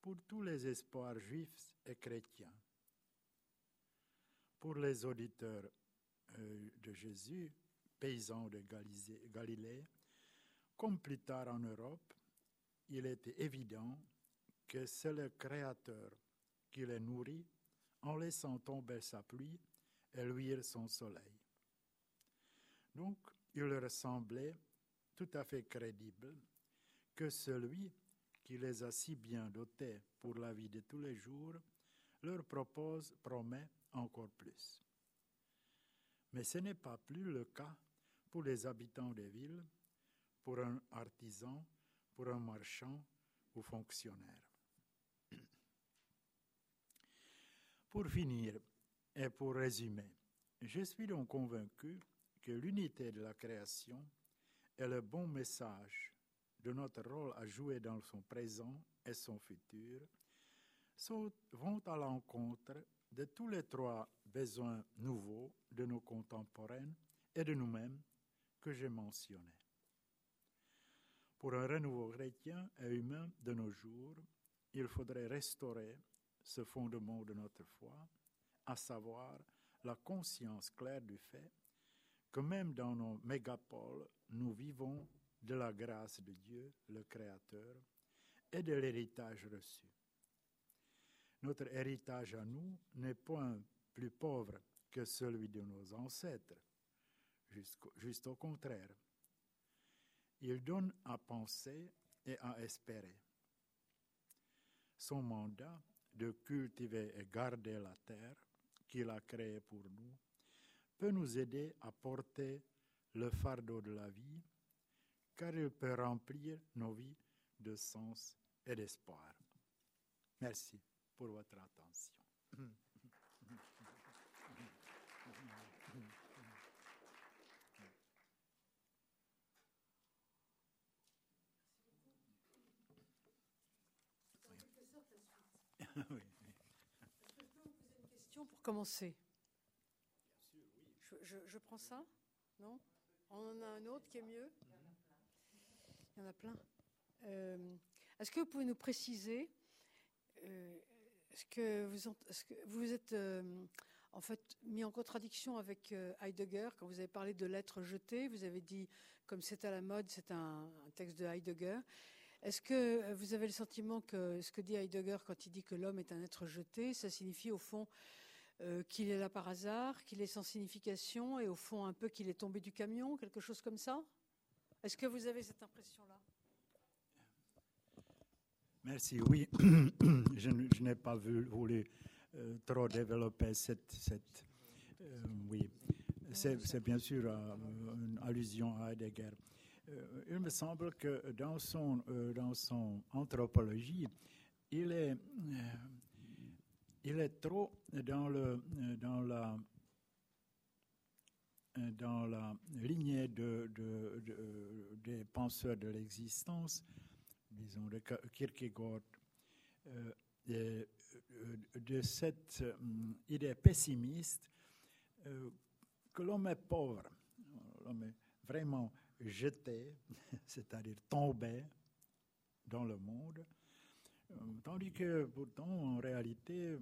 pour tous les espoirs juifs et chrétiens. Pour les auditeurs euh, de Jésus, paysans de Galilée, comme plus tard en Europe, il était évident que c'est le Créateur qui les nourrit en laissant tomber sa pluie et luire son soleil. Donc, il leur semblait tout à fait crédible que celui qui les a si bien dotés pour la vie de tous les jours leur propose, promet encore plus. Mais ce n'est pas plus le cas pour les habitants des villes, pour un artisan, pour un marchand ou fonctionnaire. Pour finir et pour résumer, je suis donc convaincu que l'unité de la création et le bon message de notre rôle à jouer dans son présent et son futur vont à l'encontre de tous les trois besoins nouveaux de nos contemporains et de nous-mêmes que j'ai mentionnés. Pour un renouveau chrétien et humain de nos jours, il faudrait restaurer ce fondement de notre foi, à savoir la conscience claire du fait même dans nos mégapoles, nous vivons de la grâce de Dieu, le Créateur, et de l'héritage reçu. Notre héritage à nous n'est point plus pauvre que celui de nos ancêtres, juste au contraire. Il donne à penser et à espérer. Son mandat de cultiver et garder la terre qu'il a créée pour nous peut nous aider à porter le fardeau de la vie, car il peut remplir nos vies de sens et d'espoir. Merci pour votre attention. oui. Est-ce que je peux vous poser une question pour commencer? Je, prends ça Non? On en a un autre qui est mieux Il y en a plein. Euh, Est-ce que vous pouvez nous préciser euh, est-ce que vous, vous êtes euh, en fait mis en contradiction avec Heidegger? Quand vous avez parlé de l'être jeté Vous avez dit, comme c'est à la mode, c'est un texte de Heidegger. Est-ce que vous avez le sentiment que ce que dit Heidegger quand il dit que l'homme est un être jeté, ça signifie au fond euh, qu'il est là par hasard, qu'il est sans signification et au fond un peu qu'il est tombé du camion, quelque chose comme ça? Est-ce que vous avez cette impression-là? Merci. Oui, je, n'ai pas voulu euh, trop développer cette. euh, oui, c'est bien sûr une allusion à Heidegger. Il me semble que dans son, dans son anthropologie, il est, il est trop dans, la, lignée de, de, de, des penseurs de l'existence, disons de Kierkegaard, de, de, cette idée pessimiste que l'homme est pauvre, l'homme est vraiment jeté, c'est-à-dire tombé dans le monde, tandis que pourtant, en réalité,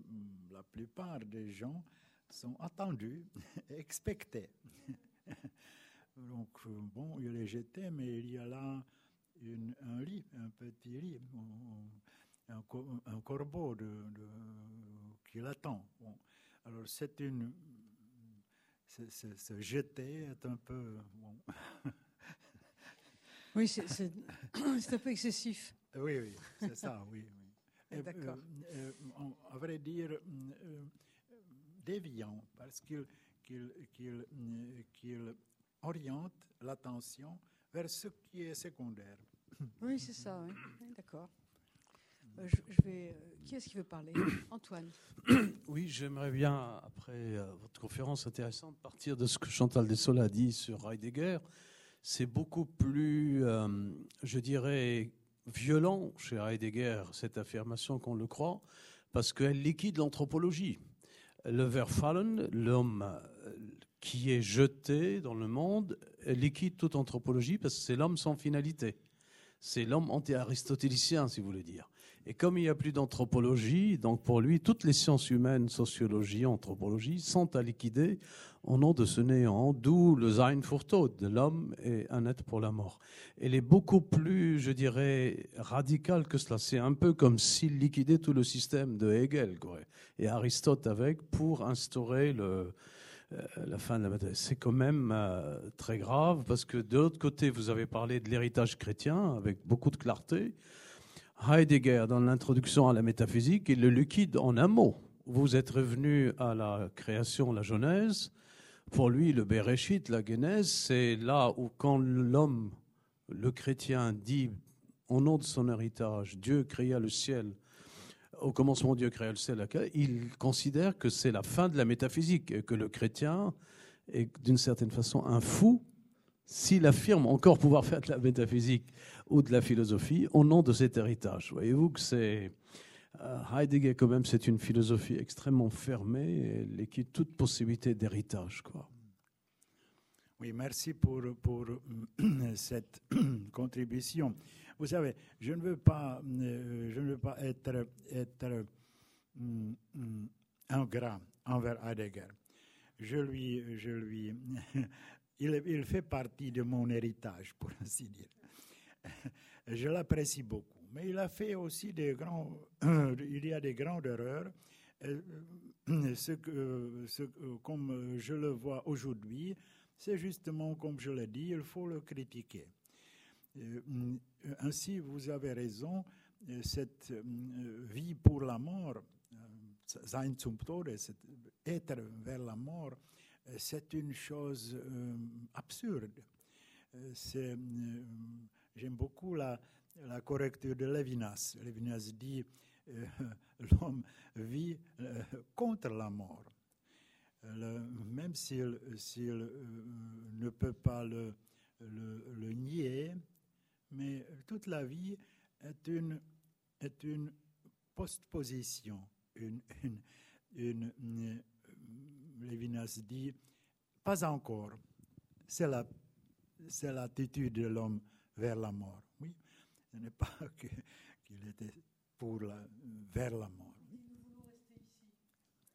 la plupart des gens sont attendus, expectés. Donc, bon, il est jeté, mais il y a là un lit, un petit lit, un, corbeau qui l'attend. Alors, c'est une. Se jeter est un peu. Oui, c'est un peu excessif. Oui, oui, c'est ça, oui. oui. D'accord. Euh, euh, à vrai dire, euh, déviant, parce qu'il qu qu qu oriente l'attention vers ce qui est secondaire. Oui, c'est ça, oui. D'accord. Euh, je, je, vais. Qui est-ce qui veut parler? Antoine. Oui, j'aimerais bien, après euh, votre conférence intéressante, partir de ce que Chantal Dessol a dit sur Heidegger c'est beaucoup plus, euh, je dirais, violent chez Heidegger, cette affirmation qu'on le croit, parce qu'elle liquide l'anthropologie. Le Verfallen, l'homme qui est jeté dans le monde, liquide toute anthropologie parce que c'est l'homme sans finalité. C'est l'homme anti-aristotélicien, si vous voulez dire. Et comme il n'y a plus d'anthropologie, donc pour lui, toutes les sciences humaines, sociologie, anthropologie, sont à liquider au nom de ce néant, d'où le Sein de l'homme et un être pour la mort. Elle est beaucoup plus, je dirais, radicale que cela. C'est un peu comme s'il liquidait tout le système de Hegel et Aristote avec pour instaurer euh, la fin de la bataille. C'est quand même euh, très grave parce que de l'autre côté, vous avez parlé de l'héritage chrétien avec beaucoup de clarté. Heidegger, dans l'introduction à la métaphysique, il le liquide en un mot. Vous êtes revenu à la création, la Genèse. Pour lui, le Bereshit, la Genèse, c'est là où quand l'homme, le chrétien, dit au nom de son héritage, Dieu créa le ciel, au commencement Dieu créa le ciel, il considère que c'est la fin de la métaphysique et que le chrétien est d'une certaine façon un fou s'il affirme encore pouvoir faire de la métaphysique ou de la philosophie au nom de cet héritage. Voyez-vous que c'est euh, Heidegger quand même, c'est une philosophie extrêmement fermée et qui toute possibilité d'héritage, quoi. Oui, merci pour, pour cette contribution. Vous savez, je ne veux pas, euh, je ne veux pas être, être um, ingrat envers Heidegger. Je lui, je lui, il, fait partie de mon héritage, pour ainsi dire. Je l'apprécie beaucoup. Mais il a fait aussi des grands, il y a des grandes erreurs. Euh, ce que, ce, comme je le vois aujourd'hui, c'est justement comme je l'ai dit, il faut le critiquer. Euh, ainsi, vous avez raison, cette euh, vie pour la mort, sein zum Tode, être vers la mort, c'est une chose absurde. C'est J'aime beaucoup la, la, correcture de Lévinas. Lévinas dit euh, l'homme vit euh, contre la mort. même s'il euh, ne peut pas le, le, nier, mais toute la vie est une, postposition. Une, Lévinas dit pas encore. C'est l'attitude de l'homme vers la mort. Oui, ce n'est pas qu'il était pour la, vers la mort.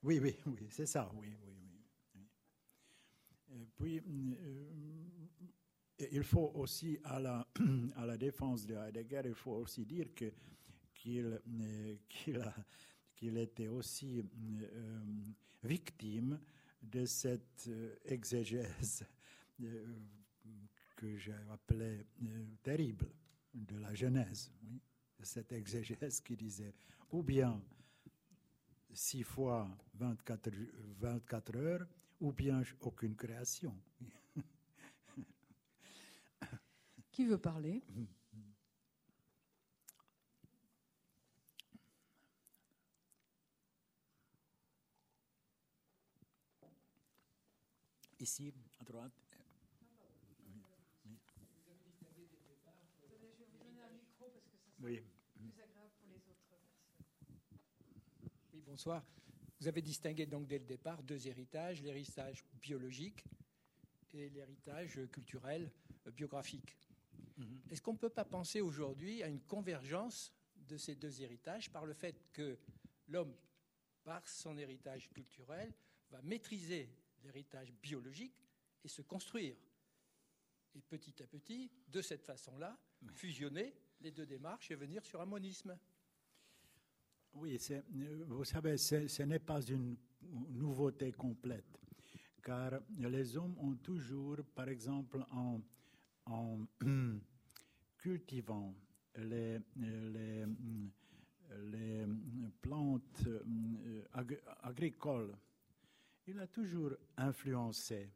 Oui, oui, oui, c'est ça, oui, oui, oui. Et puis, euh, il faut aussi, à la, à la défense de Heidegger, il faut aussi dire que, qu'il, euh, qu'il, qu'il était aussi euh, victime de cette exégèse que j'ai appelé euh, terrible de la Genèse, oui, cette exégèse qui disait ou bien six fois 24, 24 heures, ou bien aucune création. Qui veut parler? Ici, à droite. Oui. Oui, bonsoir. Vous avez distingué donc dès le départ deux héritages, l'héritage biologique et l'héritage culturel euh, biographique. Mhm. Est-ce qu'on ne peut pas penser aujourd'hui à une convergence de ces deux héritages par le fait que l'homme, par son héritage culturel, va maîtriser l'héritage biologique et se construire Et petit à petit, de cette façon-là, fusionner les deux démarches et venir sur un monisme. Oui, vous savez, ce n'est pas une nouveauté complète, car les hommes ont toujours, par exemple, en, en cultivant les, les, les plantes euh, agricoles, il a toujours influencé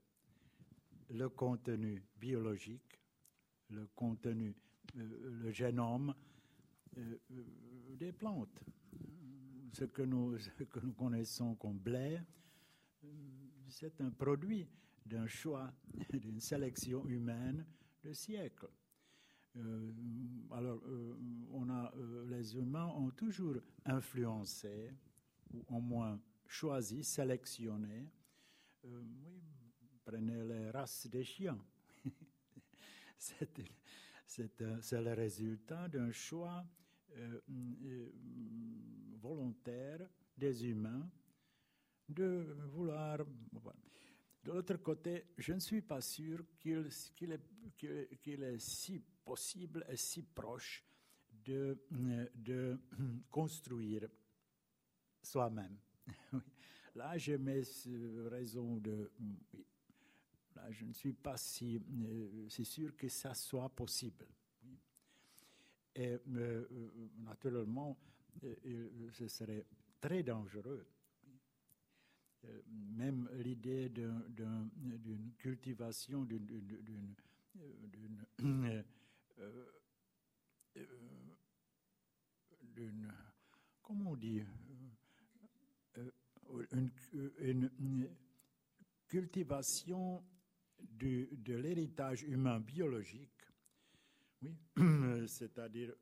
le contenu biologique, le contenu le génome euh, euh, des plantes. Ce que, nous, que nous connaissons comme blé, euh, c'est un produit d'un choix, d'une sélection humaine de siècles. alors, on a, les humains ont toujours influencé, ou au moins choisi, sélectionné. oui, prenez les races des chiens. c'est le résultat d'un choix volontaire des humains de vouloir. De l'autre côté, je ne suis pas sûr qu'il est, si possible et si proche de construire soi-même. Là, j'ai mes raisons de. Là, je ne suis pas si, euh, si sûr que ça soit possible. Et euh, naturellement, euh, ce serait très dangereux même l'idée d'une cultivation, d'une, euh, comment on dit, une, cultivation de l'héritage humain biologique, oui, c'est-à-dire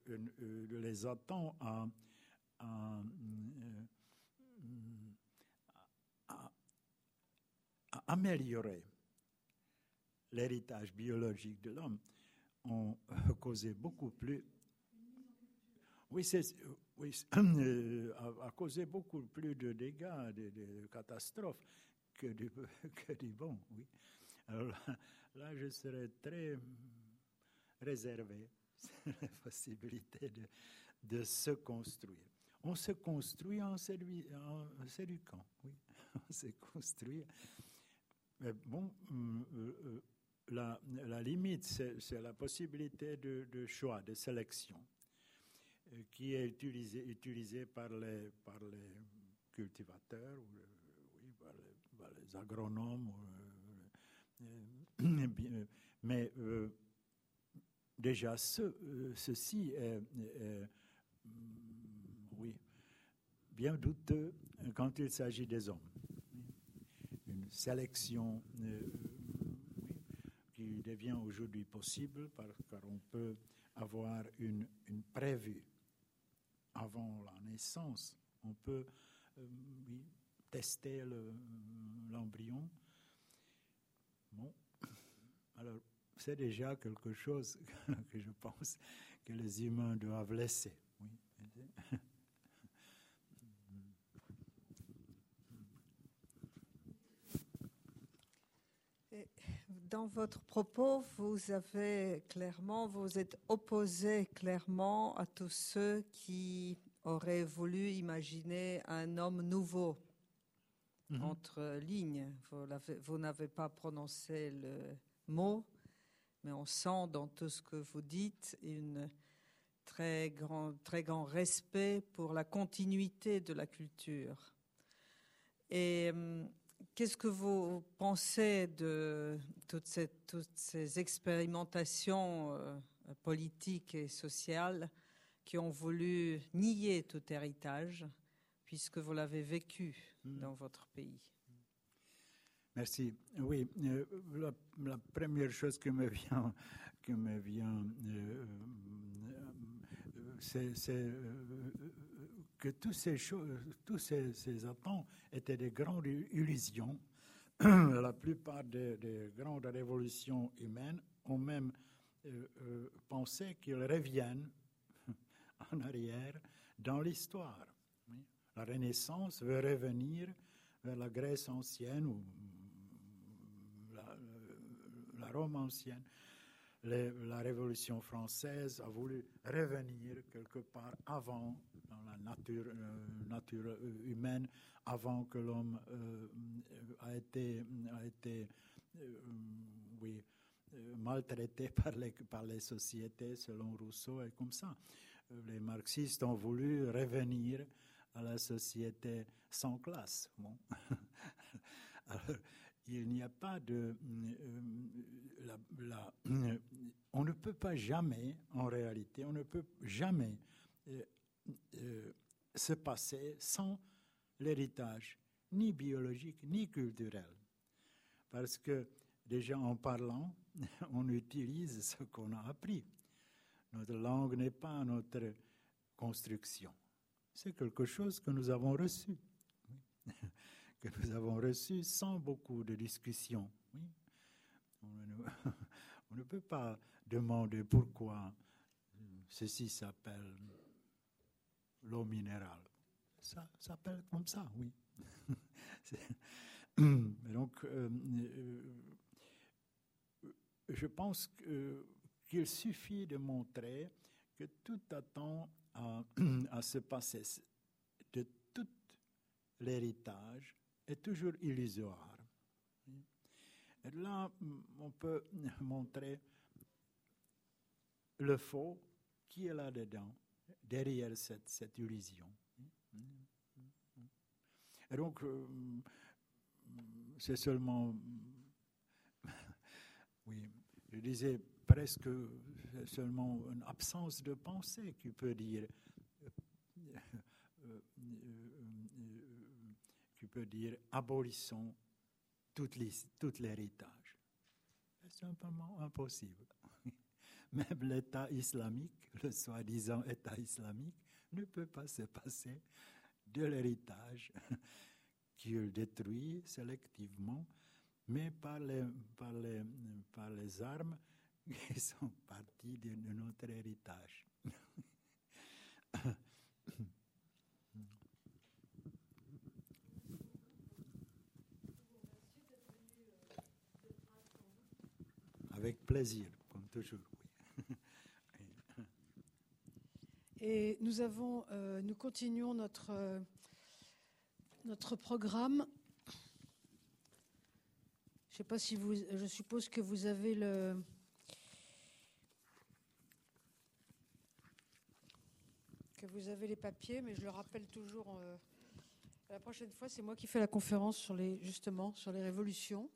les attend à, à améliorer l'héritage biologique de l'homme ont causé beaucoup plus. Oui, c'est, oui, a, causé beaucoup plus de dégâts, de, catastrophes que du, bon. Oui. Là, je serais très réservé sur la possibilité de, se construire. On se construit en, séduquant, oui. On se construit bon, euh, euh, la, limite, c'est la possibilité de, choix, de sélection, euh, qui est utilisée par, les, par les cultivateurs, par, les, agronomes. mais déjà, ce, ceci est, oui, bien douteux quand il s'agit des hommes sélection euh, qui devient aujourd'hui possible car on peut avoir une, une prévue avant la naissance. On peut euh, tester l'embryon. bon, alors c'est déjà quelque chose que je pense que les humains doivent laisser. Oui. Dans votre propos, vous avez clairement, vous êtes opposé clairement à tous ceux qui auraient voulu imaginer un homme nouveau mhm. entre lignes. Vous n'avez pas prononcé le mot, mais on sent dans tout ce que vous dites une très grand, très grand respect pour la continuité de la culture. Et hum, Qu'est-ce que vous pensez de toutes ces, toutes ces expérimentations euh, politiques et sociales qui ont voulu nier tout héritage, puisque vous l'avez vécu hmm. dans votre pays? Merci. Oui, euh, la, première chose qui me vient, qui me vient euh, c'est que tous ces, ces attentes étaient des grandes illusions. La plupart des, grandes révolutions humaines ont même euh, euh, pensé qu'ils reviennent en arrière dans l'histoire. La Renaissance veut revenir vers la Grèce ancienne ou la, la Rome ancienne. La Révolution française a voulu revenir quelque part avant dans la nature, euh, euh, humaine avant que l'homme euh, a été, été oui, maltraité par les, sociétés selon Rousseau et comme ça. Les marxistes ont voulu revenir à la société sans classe. il n'y a pas de... la, la, on ne peut pas jamais, en réalité, on ne peut jamais euh, se passer sans l'héritage, ni biologique, ni culturel. Parce que déjà en parlant, on utilise ce qu'on a appris. Notre langue n'est pas notre construction. C'est quelque chose que nous avons reçu, que nous avons reçu sans beaucoup de discussion. On ne peut pas demander pourquoi ceci s'appelle l'eau minérale. Ça s'appelle comme ça, oui. Donc, euh, je pense qu'il suffit de montrer que tout attend à, à se passer de tout l'héritage est toujours illusoire. Et là, on peut montrer le faux qui est là-dedans, derrière cette, illusion. Et donc, euh, c'est seulement, oui, je disais presque seulement une absence de pensée qui peut dire, euh, euh, peut dire abolissons tout l'héritage. C'est simplement impossible. Même l'État islamique, le soi-disant État islamique, ne peut pas se passer de l'héritage qu'il détruit sélectivement, mais par les, par les, armes qui sont parties de notre héritage. Avec comme toujours. Et nous avons, euh, nous continuons notre, euh, notre programme. Je sais pas si vous, je suppose que vous avez le, que vous avez les papiers, mais je le rappelle toujours. Euh, la prochaine fois, c'est moi qui fais la conférence sur les, justement, sur les révolutions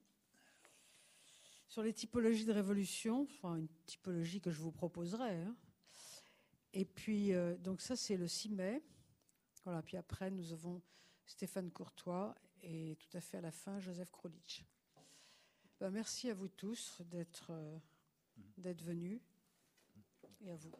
sur les typologies de révolution, enfin une typologie que je vous proposerai. Hein. Et puis, euh, donc ça, c'est le 6 mai. Voilà, puis après, nous avons Stéphane Courtois et tout à fait à la fin, Joseph Krolich. Ben, merci à vous tous d'être euh, d'être venus et à vous.